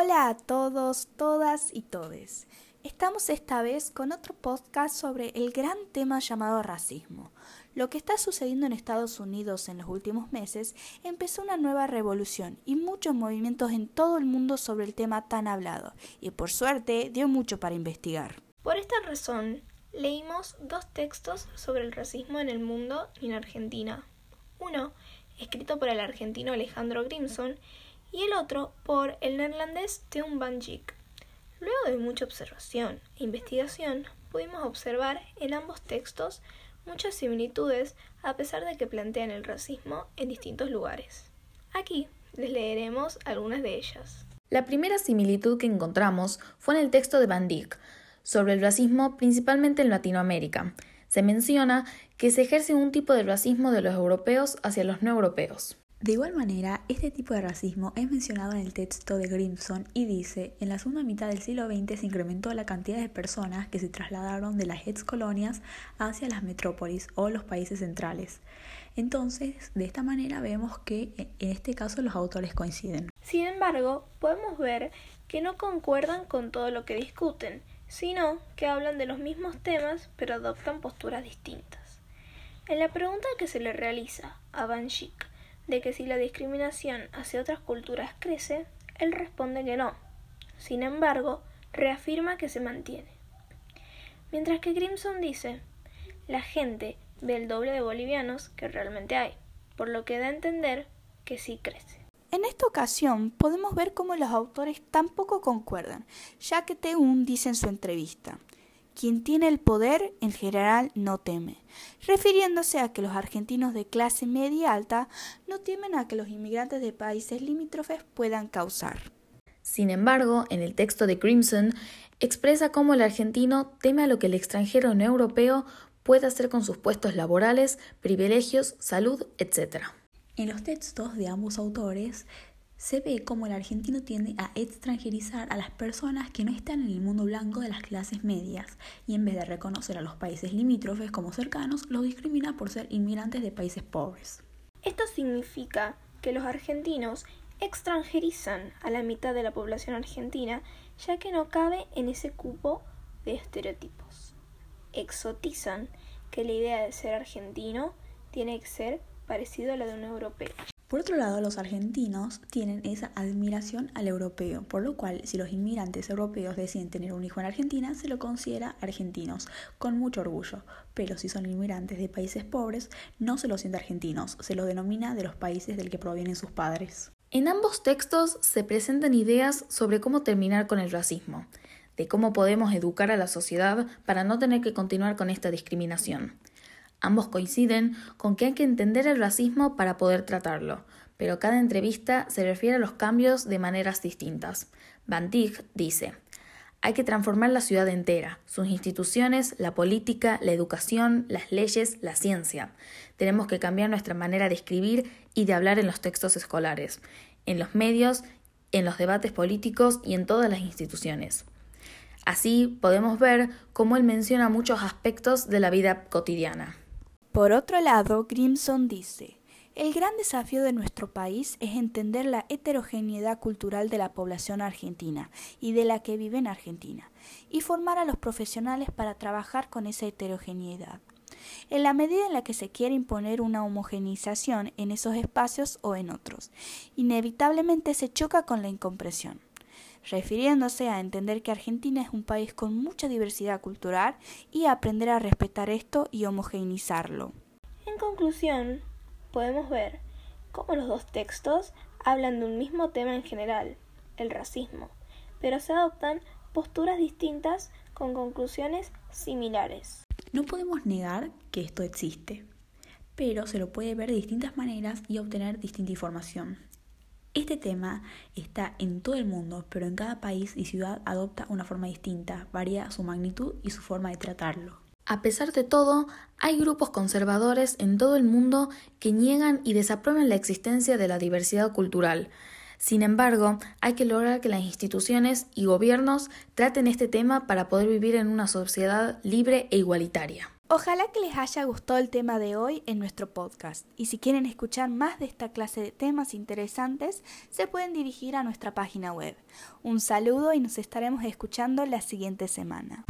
Hola a todos, todas y todes. Estamos esta vez con otro podcast sobre el gran tema llamado racismo. Lo que está sucediendo en Estados Unidos en los últimos meses empezó una nueva revolución y muchos movimientos en todo el mundo sobre el tema tan hablado, y por suerte dio mucho para investigar. Por esta razón, leímos dos textos sobre el racismo en el mundo y en Argentina. Uno, escrito por el argentino Alejandro Grimson, y el otro por el neerlandés Teun van Dijk. Luego de mucha observación e investigación, pudimos observar en ambos textos muchas similitudes a pesar de que plantean el racismo en distintos lugares. Aquí les leeremos algunas de ellas. La primera similitud que encontramos fue en el texto de Van Dijk, sobre el racismo principalmente en Latinoamérica. Se menciona que se ejerce un tipo de racismo de los europeos hacia los no europeos. De igual manera, este tipo de racismo es mencionado en el texto de Grimson y dice, en la segunda mitad del siglo XX se incrementó la cantidad de personas que se trasladaron de las ex colonias hacia las metrópolis o los países centrales. Entonces, de esta manera vemos que en este caso los autores coinciden. Sin embargo, podemos ver que no concuerdan con todo lo que discuten, sino que hablan de los mismos temas pero adoptan posturas distintas. En la pregunta que se le realiza a Van Schick de que si la discriminación hacia otras culturas crece, él responde que no. Sin embargo, reafirma que se mantiene. Mientras que Grimson dice, la gente ve el doble de bolivianos que realmente hay, por lo que da a entender que sí crece. En esta ocasión podemos ver cómo los autores tampoco concuerdan, ya que Teun dice en su entrevista, quien tiene el poder en general no teme, refiriéndose a que los argentinos de clase media alta no temen a que los inmigrantes de países limítrofes puedan causar. Sin embargo, en el texto de Crimson expresa cómo el argentino teme a lo que el extranjero no europeo puede hacer con sus puestos laborales, privilegios, salud, etc. En los textos de ambos autores se ve como el argentino tiende a extranjerizar a las personas que no están en el mundo blanco de las clases medias y en vez de reconocer a los países limítrofes como cercanos, los discrimina por ser inmigrantes de países pobres. Esto significa que los argentinos extranjerizan a la mitad de la población argentina ya que no cabe en ese cupo de estereotipos. Exotizan que la idea de ser argentino tiene que ser parecido a la de un europeo. Por otro lado, los argentinos tienen esa admiración al europeo, por lo cual si los inmigrantes europeos deciden tener un hijo en Argentina, se lo considera argentinos, con mucho orgullo. Pero si son inmigrantes de países pobres, no se los siente argentinos, se los denomina de los países del que provienen sus padres. En ambos textos se presentan ideas sobre cómo terminar con el racismo, de cómo podemos educar a la sociedad para no tener que continuar con esta discriminación. Ambos coinciden con que hay que entender el racismo para poder tratarlo, pero cada entrevista se refiere a los cambios de maneras distintas. Van Dijk dice, hay que transformar la ciudad entera, sus instituciones, la política, la educación, las leyes, la ciencia. Tenemos que cambiar nuestra manera de escribir y de hablar en los textos escolares, en los medios, en los debates políticos y en todas las instituciones. Así podemos ver cómo él menciona muchos aspectos de la vida cotidiana. Por otro lado, Grimson dice, el gran desafío de nuestro país es entender la heterogeneidad cultural de la población argentina y de la que vive en Argentina, y formar a los profesionales para trabajar con esa heterogeneidad. En la medida en la que se quiere imponer una homogenización en esos espacios o en otros, inevitablemente se choca con la incompresión refiriéndose a entender que Argentina es un país con mucha diversidad cultural y aprender a respetar esto y homogeneizarlo. En conclusión, podemos ver cómo los dos textos hablan de un mismo tema en general, el racismo, pero se adoptan posturas distintas con conclusiones similares. No podemos negar que esto existe, pero se lo puede ver de distintas maneras y obtener distinta información. Este tema está en todo el mundo, pero en cada país y ciudad adopta una forma distinta, varía su magnitud y su forma de tratarlo. A pesar de todo, hay grupos conservadores en todo el mundo que niegan y desaprueban la existencia de la diversidad cultural. Sin embargo, hay que lograr que las instituciones y gobiernos traten este tema para poder vivir en una sociedad libre e igualitaria. Ojalá que les haya gustado el tema de hoy en nuestro podcast y si quieren escuchar más de esta clase de temas interesantes se pueden dirigir a nuestra página web. Un saludo y nos estaremos escuchando la siguiente semana.